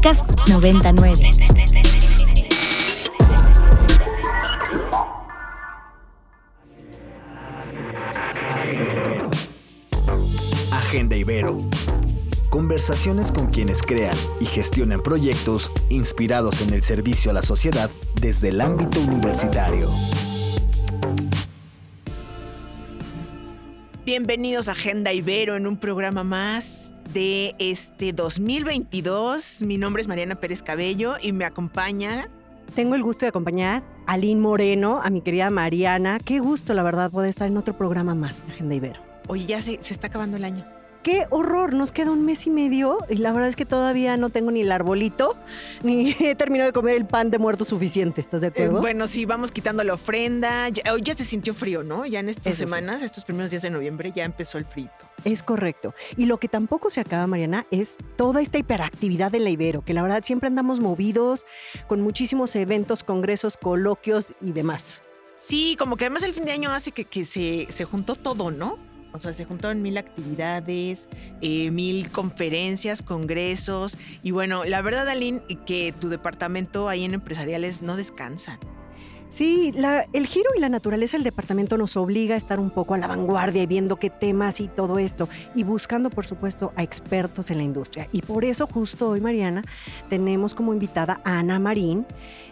Podcast 99. Agenda Ibero. Conversaciones con quienes crean y gestionan proyectos inspirados en el servicio a la sociedad desde el ámbito universitario. Bienvenidos a Agenda Ibero en un programa más de este 2022. Mi nombre es Mariana Pérez Cabello y me acompaña. Tengo el gusto de acompañar a Aline Moreno, a mi querida Mariana. Qué gusto, la verdad, poder estar en otro programa más Agenda Ibero. Oye, ya se, se está acabando el año qué horror, nos queda un mes y medio y la verdad es que todavía no tengo ni el arbolito, ni he terminado de comer el pan de muerto suficiente, ¿estás de acuerdo? Eh, bueno, sí, vamos quitando la ofrenda. Ya, ya, se sintió frío, ¿no? Ya en estas semanas, estos primeros días de noviembre, ya empezó el frío. Es correcto. Y lo que tampoco se acaba, Mariana, es toda esta hiperactividad de la Ibero, que la verdad siempre andamos movidos con muchísimos eventos, congresos, coloquios y demás. Sí, como que además el fin de año hace que, que se, se juntó todo, ¿no? O sea, se juntaron mil actividades, eh, mil conferencias, congresos. Y bueno, la verdad, Aline, que tu departamento ahí en empresariales no descansa. Sí, el giro y la naturaleza del departamento nos obliga a estar un poco a la vanguardia y viendo qué temas y todo esto y buscando, por supuesto, a expertos en la industria. Y por eso justo hoy, Mariana, tenemos como invitada a Ana Marín.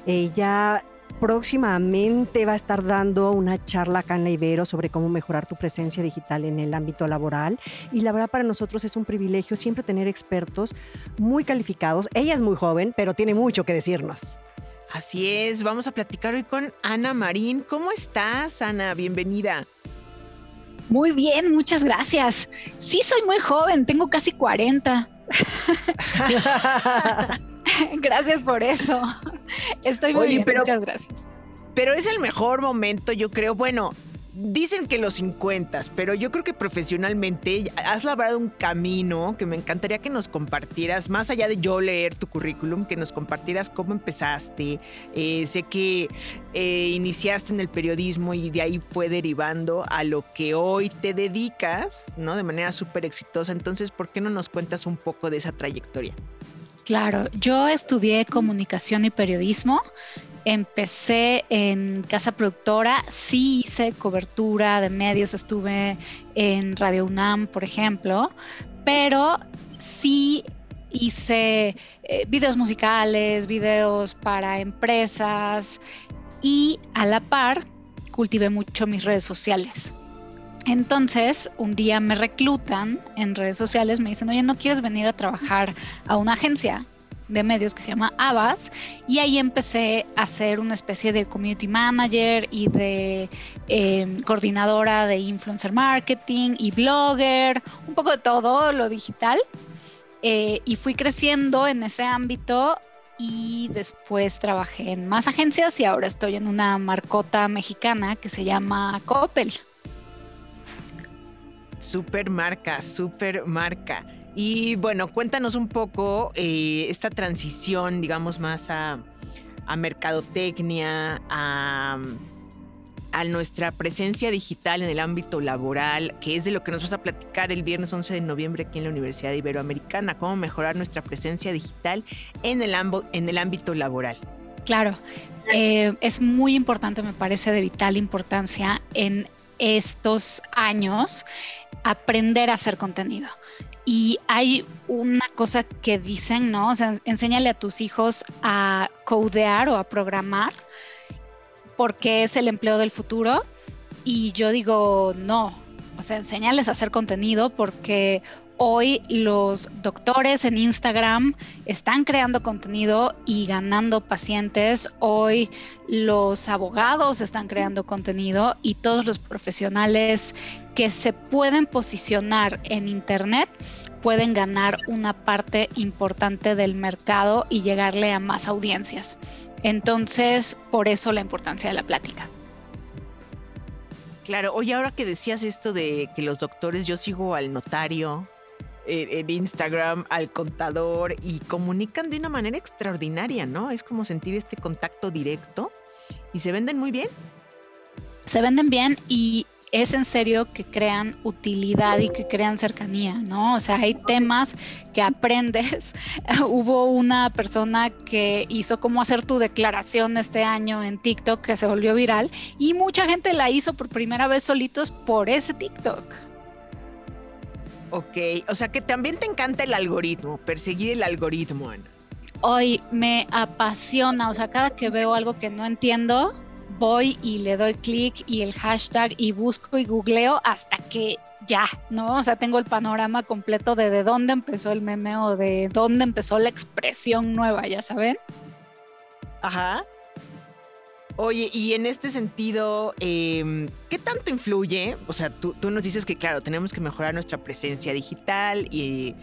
Ella próximamente va a estar dando una charla acá en la Ibero sobre cómo mejorar tu presencia digital en el ámbito laboral. Y la verdad para nosotros es un privilegio siempre tener expertos muy calificados. Ella es muy joven, pero tiene mucho que decirnos. Así es, vamos a platicar hoy con Ana Marín. ¿Cómo estás, Ana? Bienvenida. Muy bien, muchas gracias. Sí, soy muy joven, tengo casi 40. gracias por eso. Estoy muy bien, muchas gracias. Pero es el mejor momento, yo creo. Bueno, dicen que los 50, pero yo creo que profesionalmente has labrado un camino que me encantaría que nos compartieras, más allá de yo leer tu currículum, que nos compartieras cómo empezaste. Eh, sé que eh, iniciaste en el periodismo y de ahí fue derivando a lo que hoy te dedicas, ¿no? De manera súper exitosa. Entonces, ¿por qué no nos cuentas un poco de esa trayectoria? Claro, yo estudié comunicación y periodismo. Empecé en casa productora, sí hice cobertura de medios, estuve en Radio UNAM, por ejemplo, pero sí hice eh, videos musicales, videos para empresas y a la par cultivé mucho mis redes sociales. Entonces, un día me reclutan en redes sociales, me dicen, oye, ¿no quieres venir a trabajar a una agencia? de medios que se llama Abbas y ahí empecé a ser una especie de community manager y de em, coordinadora de influencer marketing y blogger, un poco de todo lo digital eh, y fui creciendo en ese ámbito y después trabajé en más agencias y ahora estoy en una marcota mexicana que se llama Coppel. Super marca, super marca. Y bueno, cuéntanos un poco eh, esta transición, digamos, más a, mercadotecnia, a, a, nuestra presencia digital en el ámbito laboral, que es de lo que nos vas a platicar el viernes 11 de noviembre aquí en la Universidad Iberoamericana, cómo mejorar nuestra presencia digital en el, en el ámbito laboral. Claro, eh, es muy importante, me parece de vital importancia en estos años aprender a hacer contenido. Y hay una cosa que dicen, ¿no? O sea, enséñale a tus hijos a codear o a programar porque es el empleo del futuro. Y yo digo, no, o sea, enséñales a hacer contenido porque hoy los doctores en Instagram están creando contenido y ganando pacientes. Hoy los abogados están creando contenido y todos los profesionales que se pueden posicionar en Internet pueden ganar una parte importante del mercado y llegarle a más audiencias. Entonces, por eso la importancia de la plática. Claro, oye, ahora que decías esto de que los doctores, yo sigo al notario, en Instagram al contador y comunican de una manera extraordinaria, ¿no? Es como sentir este contacto directo y se venden muy bien. Se venden bien y es en serio que crean utilidad y que crean cercanía, ¿no? O sea, hay temas que aprendes. Hubo una persona que hizo cómo hacer tu declaración este año en TikTok que se volvió viral y mucha gente la hizo por primera vez solitos por ese TikTok. Ok, o sea que también te encanta el algoritmo, perseguir el algoritmo, Ana. Hoy me apasiona, o sea, cada que veo algo que no entiendo, voy y le doy clic y el hashtag y busco y googleo hasta que ya, ¿no? O sea, tengo el panorama completo de de dónde empezó el meme o de dónde empezó la expresión nueva, ya saben. Ajá. Oye, y en este sentido, em, ¿qué tanto influye? O sea, tú, nos dices que, claro, tenemos que mejorar nuestra presencia digital y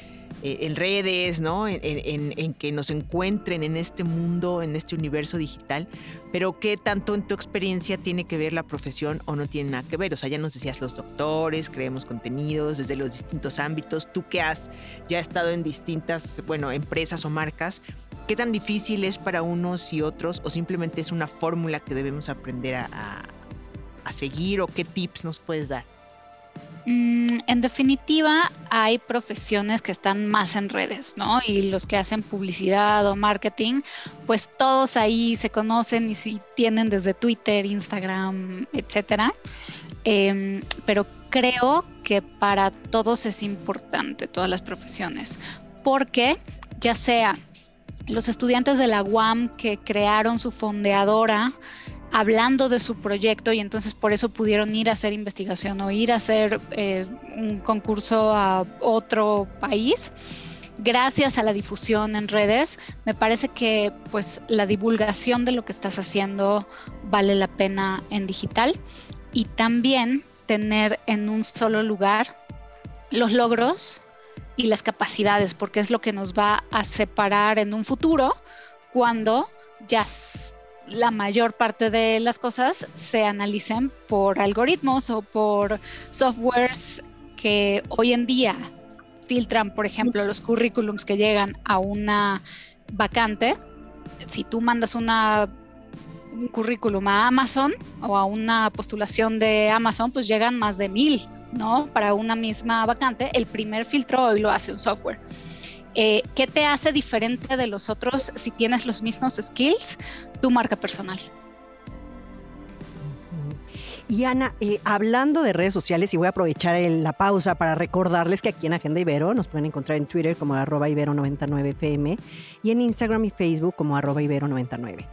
eh, en redes, ¿no? En, que nos encuentren en este mundo, en este universo digital, pero ¿qué tanto en tu experiencia tiene que ver la profesión o no tiene nada que ver? O sea, ya nos decías los doctores, creemos contenidos desde los distintos ámbitos, tú que has ya estado en distintas, bueno, empresas o marcas, ¿qué tan difícil es para unos y otros o simplemente es una fórmula que debemos aprender a seguir o qué tips nos puedes dar? Mm, en definitiva, hay profesiones que están más en redes, ¿no? Y los que hacen publicidad o marketing, pues todos ahí se conocen y si tienen desde Twitter, Instagram, etcétera. Em, pero creo que para todos es importante, todas las profesiones, porque ya sea los estudiantes de la UAM que crearon su fondeadora, hablando de su proyecto y entonces por eso pudieron ir a hacer investigación o ir a hacer eh, un concurso a otro país. Gracias a la difusión en redes, me parece que pues la divulgación de lo que estás haciendo vale la pena en digital y también tener en un solo lugar los logros y las capacidades, porque es lo que nos va a separar en un futuro cuando ya la mayor parte de las cosas se analicen por algoritmos o por softwares que hoy en día filtran, por ejemplo, los currículums que llegan a una vacante. Si tú mandas una, un currículum a Amazon o a una postulación de Amazon, pues llegan más de mil, ¿no? Para una misma vacante. El primer filtro hoy lo hace un software. Eh, ¿Qué te hace diferente de los otros si tienes los mismos skills? Tu marca personal. Y Ana, eh, hablando de redes sociales, y voy a aprovechar la pausa para recordarles que aquí en Agenda Ibero nos pueden encontrar en Twitter como arroba ibero99fm y en Instagram y Facebook como arroba ibero99.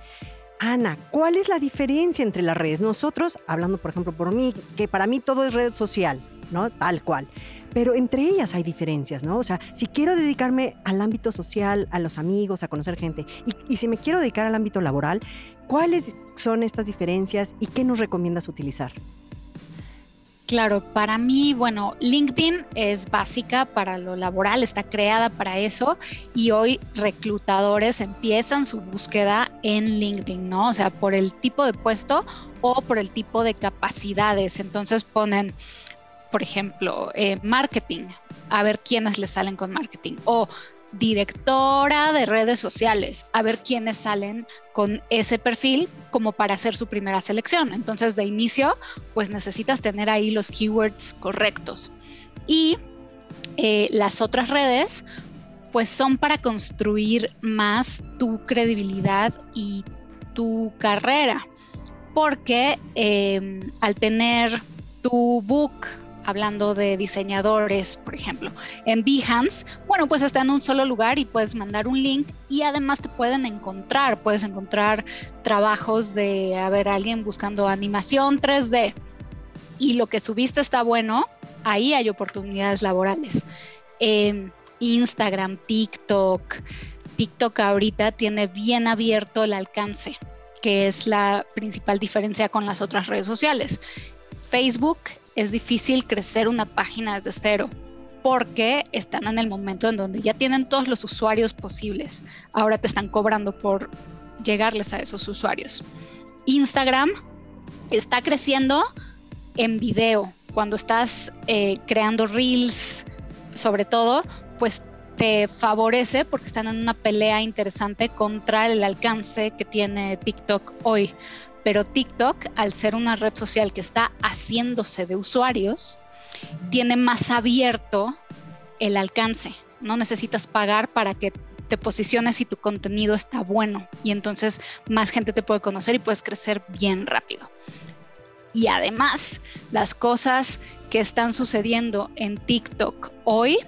Ana, ¿cuál es la diferencia entre las redes? Nosotros, hablando por ejemplo por mí, que para mí todo es red social, ¿no? Tal cual pero entre ellas hay diferencias, ¿no? O sea, si quiero dedicarme al ámbito social, a los amigos, a conocer gente, y, si me quiero dedicar al ámbito laboral, ¿cuáles son estas diferencias y qué nos recomiendas utilizar? Claro, para mí, bueno, LinkedIn es básica para lo laboral, está creada para eso y hoy reclutadores empiezan su búsqueda en LinkedIn, ¿no? O sea, por el tipo de puesto o por el tipo de capacidades. Entonces ponen por ejemplo, eh, marketing, a ver quiénes le salen con marketing. O directora de redes sociales, a ver quiénes salen con ese perfil como para hacer su primera selección. Entonces, de inicio, pues necesitas tener ahí los keywords correctos. Y eh, las otras redes, pues son para construir más tu credibilidad y tu carrera. Porque eh, al tener tu book hablando de diseñadores, por ejemplo, en Behance, bueno, pues está en un solo lugar y puedes mandar un link y además te pueden encontrar, puedes encontrar trabajos de, a alguien buscando animación 3D y lo que subiste está bueno, ahí hay oportunidades laborales. Em, Instagram, TikTok, TikTok ahorita tiene bien abierto el alcance, que es la principal diferencia con las otras redes sociales. Facebook es difícil crecer una página desde cero porque están en el momento en donde ya tienen todos los usuarios posibles. Ahora te están cobrando por llegarles a esos usuarios. Instagram está creciendo en video. Cuando estás eh, creando reels, sobre todo, pues te favorece porque están en una pelea interesante contra el alcance que tiene TikTok hoy Pero TikTok, al ser una red social que está haciéndose de usuarios, tiene más abierto el alcance. No necesitas pagar para que te posiciones y tu contenido está bueno y entonces más gente te puede conocer y puedes crecer bien rápido. Y además, las cosas que están sucediendo en TikTok hoy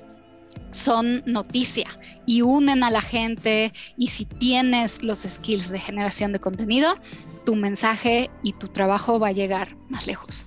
son noticia y unen a la gente y si tienes los skills de generación de contenido, tu mensaje y tu trabajo va a llegar más lejos.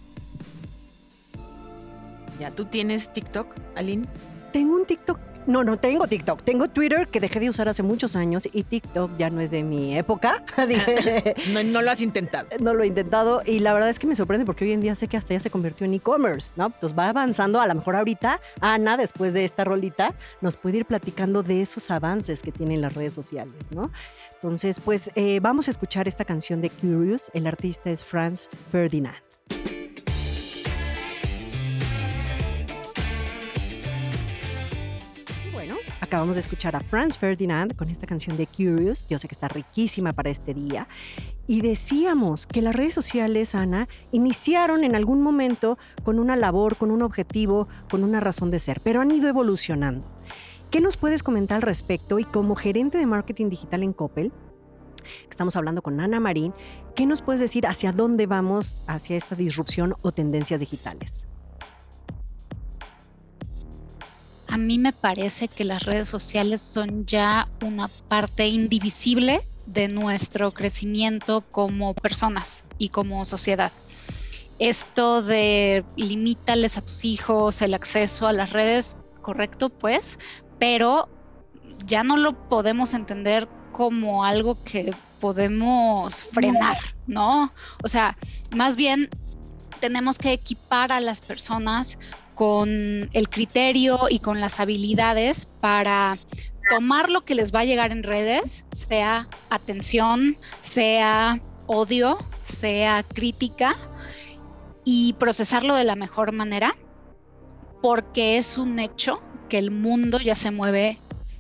Ya, ¿tú tienes TikTok, Aline? Tengo un TikTok no, no tengo TikTok. Tengo Twitter que dejé de usar hace muchos años y TikTok ya no es de mi época. no, lo has intentado. No lo he intentado y la verdad es que me sorprende porque hoy en día sé que hasta ya se convirtió en e-commerce, ¿no? Entonces va avanzando. A lo mejor ahorita Ana, después de esta rolita, nos puede ir platicando de esos avances que tienen las redes sociales, ¿no? Entonces, pues eh, vamos a escuchar esta canción de Curious. El artista es Franz Ferdinand. Acabamos de escuchar a Franz Ferdinand con esta canción de Curious. Yo sé que está riquísima para este día. Y decíamos que las redes sociales, Ana, iniciaron en algún momento con una labor, con un objetivo, con una razón de ser, pero han ido evolucionando. ¿Qué nos puedes comentar al respecto? Y como gerente de marketing digital en Coppel, estamos hablando con Ana Marín, ¿qué nos puedes decir hacia dónde vamos hacia esta disrupción o tendencias digitales? A mí me parece que las redes sociales son ya una parte indivisible de nuestro crecimiento como personas y como sociedad. Esto de limítales a tus hijos el acceso a las redes, correcto, pues, pero ya no lo podemos entender como algo que podemos frenar, ¿no? O sea, más bien tenemos que equipar a las personas con el criterio y con las habilidades para tomar lo que les va a llegar en redes, sea atención, sea odio, sea crítica, y procesarlo de la mejor manera, porque es un hecho que el mundo ya se mueve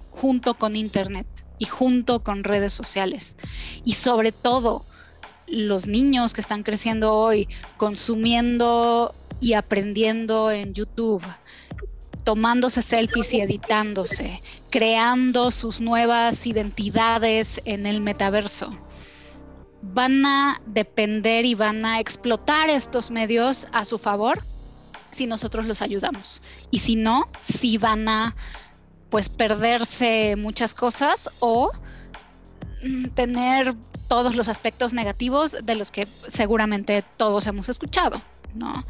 junto con Internet y junto con redes sociales. Y sobre todo, los niños que están creciendo hoy consumiendo y aprendiendo en YouTube, tomándose selfies y editándose, creando sus nuevas identidades en el metaverso. Van a depender y van a explotar estos medios a su favor si nosotros los ayudamos. Y si no, si van a pues perderse muchas cosas o mm, tener todos los aspectos negativos de los que seguramente todos hemos escuchado, ¿no?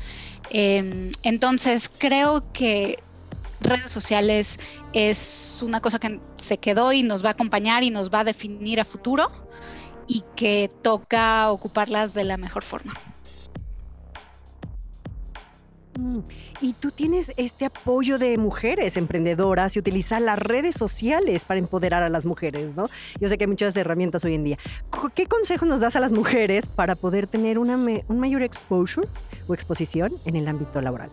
Em, entonces, creo que redes sociales es una cosa que se quedó y nos va a acompañar y nos va a definir a futuro y que toca ocuparlas de la mejor forma. Mm, y tú tienes este apoyo de mujeres emprendedoras y utilizar las redes sociales para empoderar a las mujeres, ¿no? Yo sé que hay muchas herramientas hoy en día. ¿Qué consejos nos das a las mujeres para poder tener una un mayor exposure o exposición en el ámbito laboral?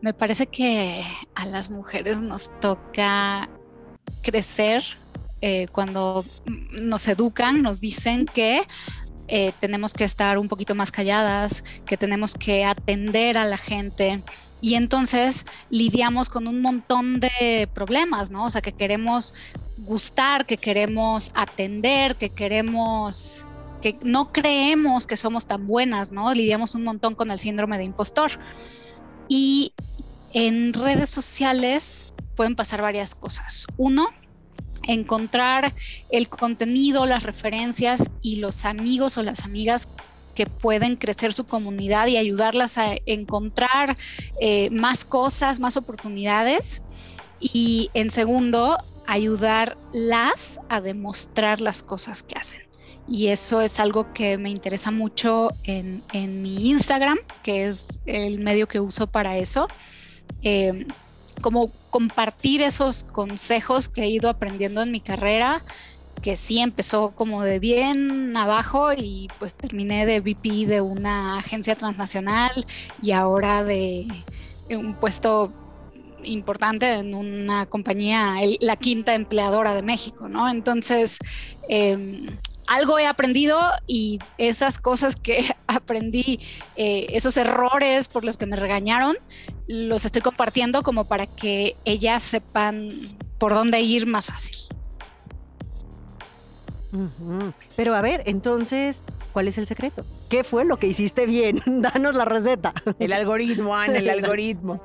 Me parece que a las mujeres nos toca crecer eh, cuando nos educan, nos dicen que eh, tenemos que estar un poquito más calladas, que tenemos que atender a la gente. Y entonces lidiamos con un montón de problemas, ¿no? O sea, que queremos gustar, que queremos atender, que queremos, que no creemos que somos tan buenas, ¿no? Lidiamos un montón con el síndrome de impostor. Y en redes sociales pueden pasar varias cosas. Uno, encontrar el contenido, las referencias y los amigos o las amigas que pueden crecer su comunidad y ayudarlas a encontrar eh, más cosas, más oportunidades. Y en segundo, ayudarlas a demostrar las cosas que hacen. Y eso es algo que me interesa mucho en, mi Instagram, que es el medio que uso para eso. Eh, como compartir esos consejos que he ido aprendiendo en mi carrera, que sí empezó como de bien abajo y pues terminé de VP de una agencia transnacional y ahora de un puesto importante en una compañía, la quinta empleadora de México, ¿no? Entonces, em, algo he aprendido y esas cosas que aprendí, eh, esos errores por los que me regañaron, los estoy compartiendo como para que ellas sepan por dónde ir más fácil. Pero a ver, entonces, ¿cuál es el secreto? ¿Qué fue lo que hiciste bien? Danos la receta. El algoritmo, Ana, el algoritmo.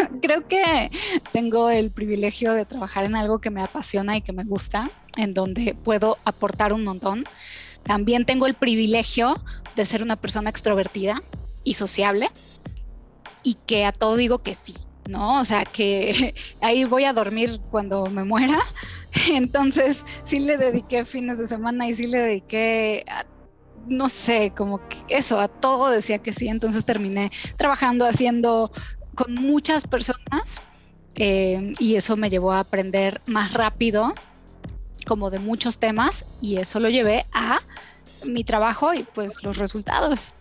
Creo que tengo el privilegio de trabajar en algo que me apasiona y que me gusta, en donde puedo aportar un montón. También tengo el privilegio de ser una persona extrovertida y sociable y que a todo digo que sí, ¿no? O sea, que ahí voy a dormir cuando me muera. Entonces, sí le dediqué fines de semana y sí le dediqué no sé, como que eso, a todo decía que sí. Entonces terminé trabajando, haciendo con muchas personas eh, y eso me llevó a aprender más rápido como de muchos temas y eso lo llevé a mi trabajo y pues los resultados.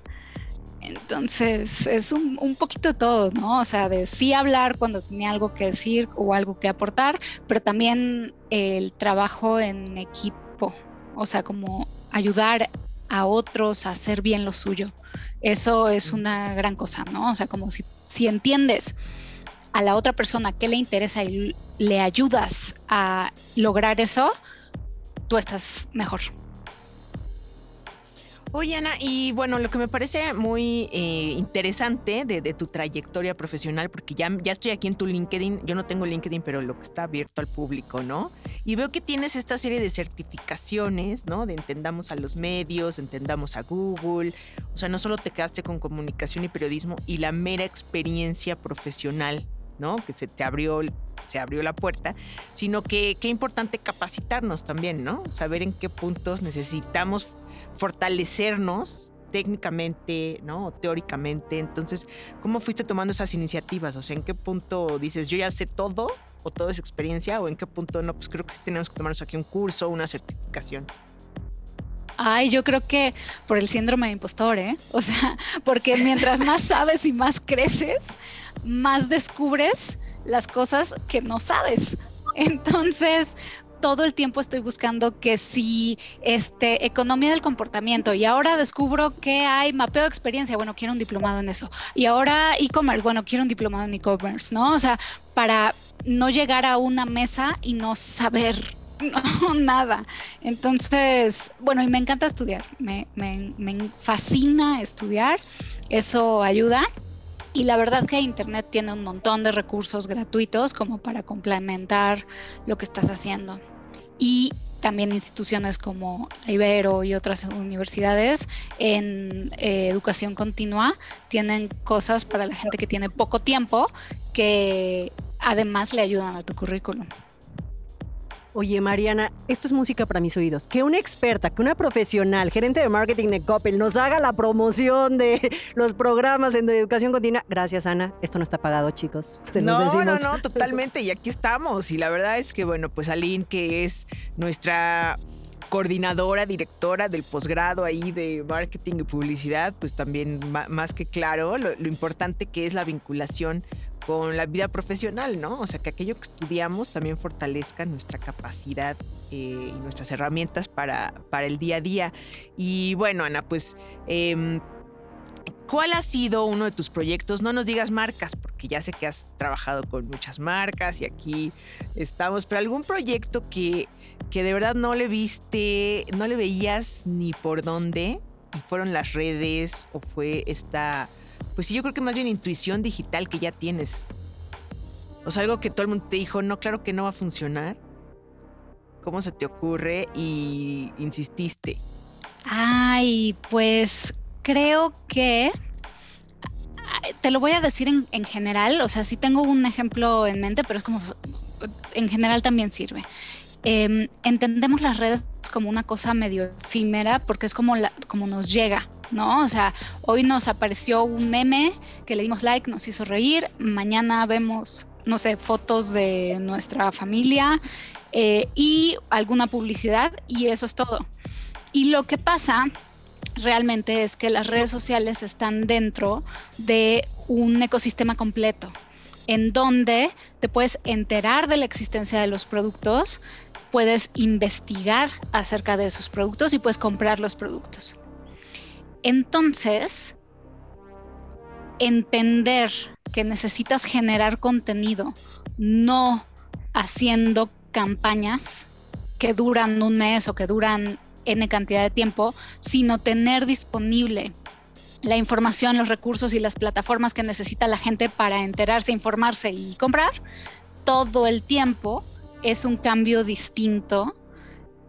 Entonces es un, un, poquito todo, ¿no? O sea, de sí hablar cuando tenía algo que decir o algo que aportar, pero también el trabajo en equipo, o sea, como ayudar a otros a hacer bien lo suyo. Eso es una gran cosa, ¿no? O sea, como si, si entiendes a la otra persona qué le interesa y le ayudas a lograr eso, tú estás mejor. Oye, Ana, y bueno, lo que me parece muy eh, interesante de, tu trayectoria profesional, porque ya, ya estoy aquí en tu LinkedIn, yo no tengo LinkedIn, pero lo que está abierto al público, ¿no? Y veo que tienes esta serie de certificaciones, ¿no? De entendamos a los medios, entendamos a Google, o sea, no solo te quedaste con comunicación y periodismo y la mera experiencia profesional, ¿no? Que se te abrió, se abrió la puerta, sino que qué importante capacitarnos también, ¿no? Saber en qué puntos necesitamos fortalecernos técnicamente, ¿no? teóricamente. Entonces, ¿cómo fuiste tomando esas iniciativas? O sea, ¿en qué punto dices, yo ya sé todo o todo es experiencia? ¿O en qué punto, no, pues creo que sí tenemos que tomarnos aquí un curso, una certificación? Ay, yo creo que por el síndrome de impostor, ¿eh? O sea, porque mientras más sabes y más creces, más descubres las cosas que no sabes. Entonces, todo el tiempo estoy buscando que si este economía del comportamiento y ahora descubro que hay mapeo de experiencia, bueno, quiero un diplomado en eso. Y ahora e-commerce, bueno, quiero un diplomado en e-commerce, ¿no? O sea, para no llegar a una mesa y no saber nada. Entonces, bueno, y me encanta estudiar, me, fascina estudiar, eso ayuda. Y la verdad que Internet tiene un montón de recursos gratuitos como para complementar lo que estás haciendo. Y también instituciones como Ibero y otras universidades en eh, educación continua tienen cosas para la gente que tiene poco tiempo que además le ayudan a tu currículum. Oye, Mariana, esto es música para mis oídos. Que una experta, que una profesional, gerente de marketing de Coppel, nos haga la promoción de los programas en educación continua. Gracias, Ana. Esto no está pagado, chicos. no, no, no, totalmente. Y aquí estamos. Y la verdad es que, bueno, pues Aline, que es nuestra coordinadora, directora del posgrado ahí de marketing y publicidad, pues también más que claro lo, lo importante que es la vinculación con la vida profesional, ¿no? O sea, que aquello que estudiamos también fortalezca nuestra capacidad eh, y nuestras herramientas para, para el día a día. Y bueno, Ana, pues... Em, ¿Cuál ha sido uno de tus proyectos? No nos digas marcas, porque ya sé que has trabajado con muchas marcas y aquí estamos, pero algún proyecto que, que de verdad no le viste, no le veías ni por dónde, y fueron las redes o fue esta pues sí, yo creo que más bien intuición digital que ya tienes. O sea, algo que todo el mundo te dijo, no, claro que no va a funcionar. ¿Cómo se te ocurre? Y insististe. Ay, pues creo que te lo voy a decir en, en, general, o sea, sí tengo un ejemplo en mente, pero es como, en general también sirve. Em, entendemos las redes como una cosa medio efímera porque es como, la, como nos llega, ¿no? O sea, hoy nos apareció un meme que le dimos like, nos hizo reír, mañana vemos, no sé, fotos de nuestra familia eh, y alguna publicidad y eso es todo. Y lo que pasa realmente es que las redes sociales están dentro de un ecosistema completo en donde te puedes enterar de la existencia de los productos, puedes investigar acerca de esos productos y puedes comprar los productos. Entonces, entender que necesitas generar contenido, no haciendo campañas que duran un mes o que duran N cantidad de tiempo, sino tener disponible la información, los recursos y las plataformas que necesita la gente para enterarse, informarse y comprar, todo el tiempo es un cambio distinto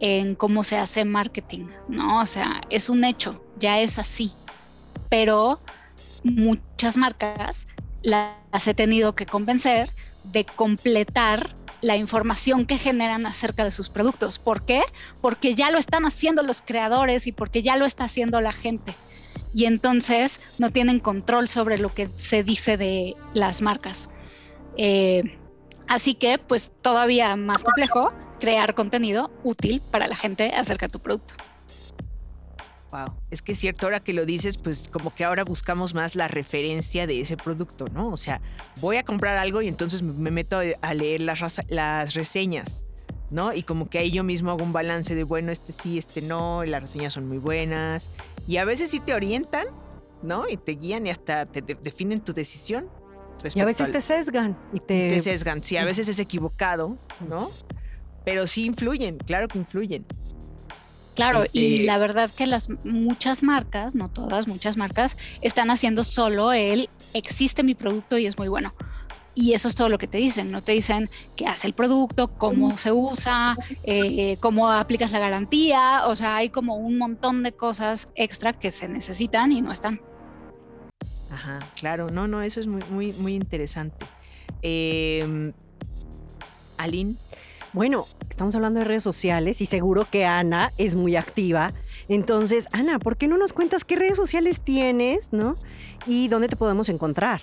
en cómo se hace marketing, ¿no? O sea, es un hecho, ya es así. Pero muchas marcas las he tenido que convencer de completar la información que generan acerca de sus productos. ¿Por qué? Porque ya lo están haciendo los creadores y porque ya lo está haciendo la gente. Y entonces no tienen control sobre lo que se dice de las marcas. Eh, así que, pues todavía más complejo crear contenido útil para la gente acerca de tu producto. Wow, es que es cierto, ahora que lo dices, pues como que ahora buscamos más la referencia de ese producto, ¿no? O sea, voy a comprar algo y entonces me meto a leer las, las reseñas, ¿no? Y como que ahí yo mismo hago un balance de, bueno, este sí, este no, y las reseñas son muy buenas. Y a veces sí te orientan, ¿no? Y te guían y hasta te definen tu decisión. Y a veces te sesgan. Y te... te sesgan, sí, a veces es equivocado, ¿no? Pero sí influyen, claro que influyen. Claro, y este la verdad que las muchas marcas, no todas, muchas marcas, están haciendo solo el existe mi producto y es muy bueno. Y eso es todo lo que te dicen, no te dicen qué hace el producto, cómo se usa, eh, cómo aplicas la garantía, o sea, hay como un montón de cosas extra que se necesitan y no están. Ajá, claro, no, no, eso es muy, muy, muy interesante. Eh, Aline. Bueno, estamos hablando de redes sociales y seguro que Ana es muy activa. Entonces, Ana, ¿por qué no nos cuentas qué redes sociales tienes, no? Y dónde te podemos encontrar.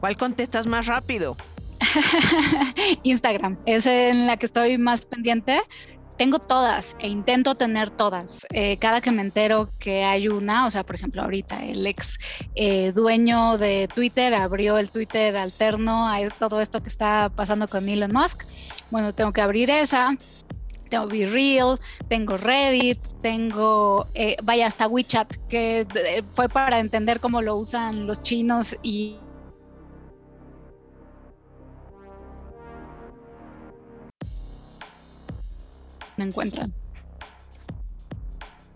¿Cuál contestas más rápido? Instagram, es en la que estoy más pendiente tengo todas e intento tener todas. Eh, cada que me entero que hay una, o sea, por ejemplo, ahorita el ex eh, dueño de Twitter abrió el Twitter alterno a todo esto que está pasando con Elon Musk. Bueno, tengo que abrir esa. Tengo Be Real, tengo Reddit, tengo, eh, vaya, hasta WeChat, que fue para entender cómo lo usan los chinos y me encuentran.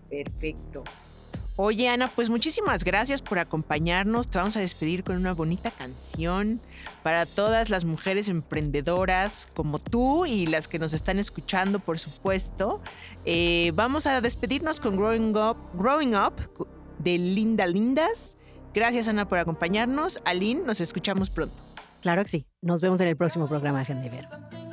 Perfecto. Oye, Ana, pues muchísimas gracias por acompañarnos. Te vamos a despedir con una bonita canción para todas las mujeres emprendedoras como tú y las que nos están escuchando, por supuesto. Eh, vamos a despedirnos con Growing Up, Growing Up de Linda Lindas. Gracias, Ana, por acompañarnos. Aline, nos escuchamos pronto. Claro que sí. Nos vemos en el próximo programa, Agenda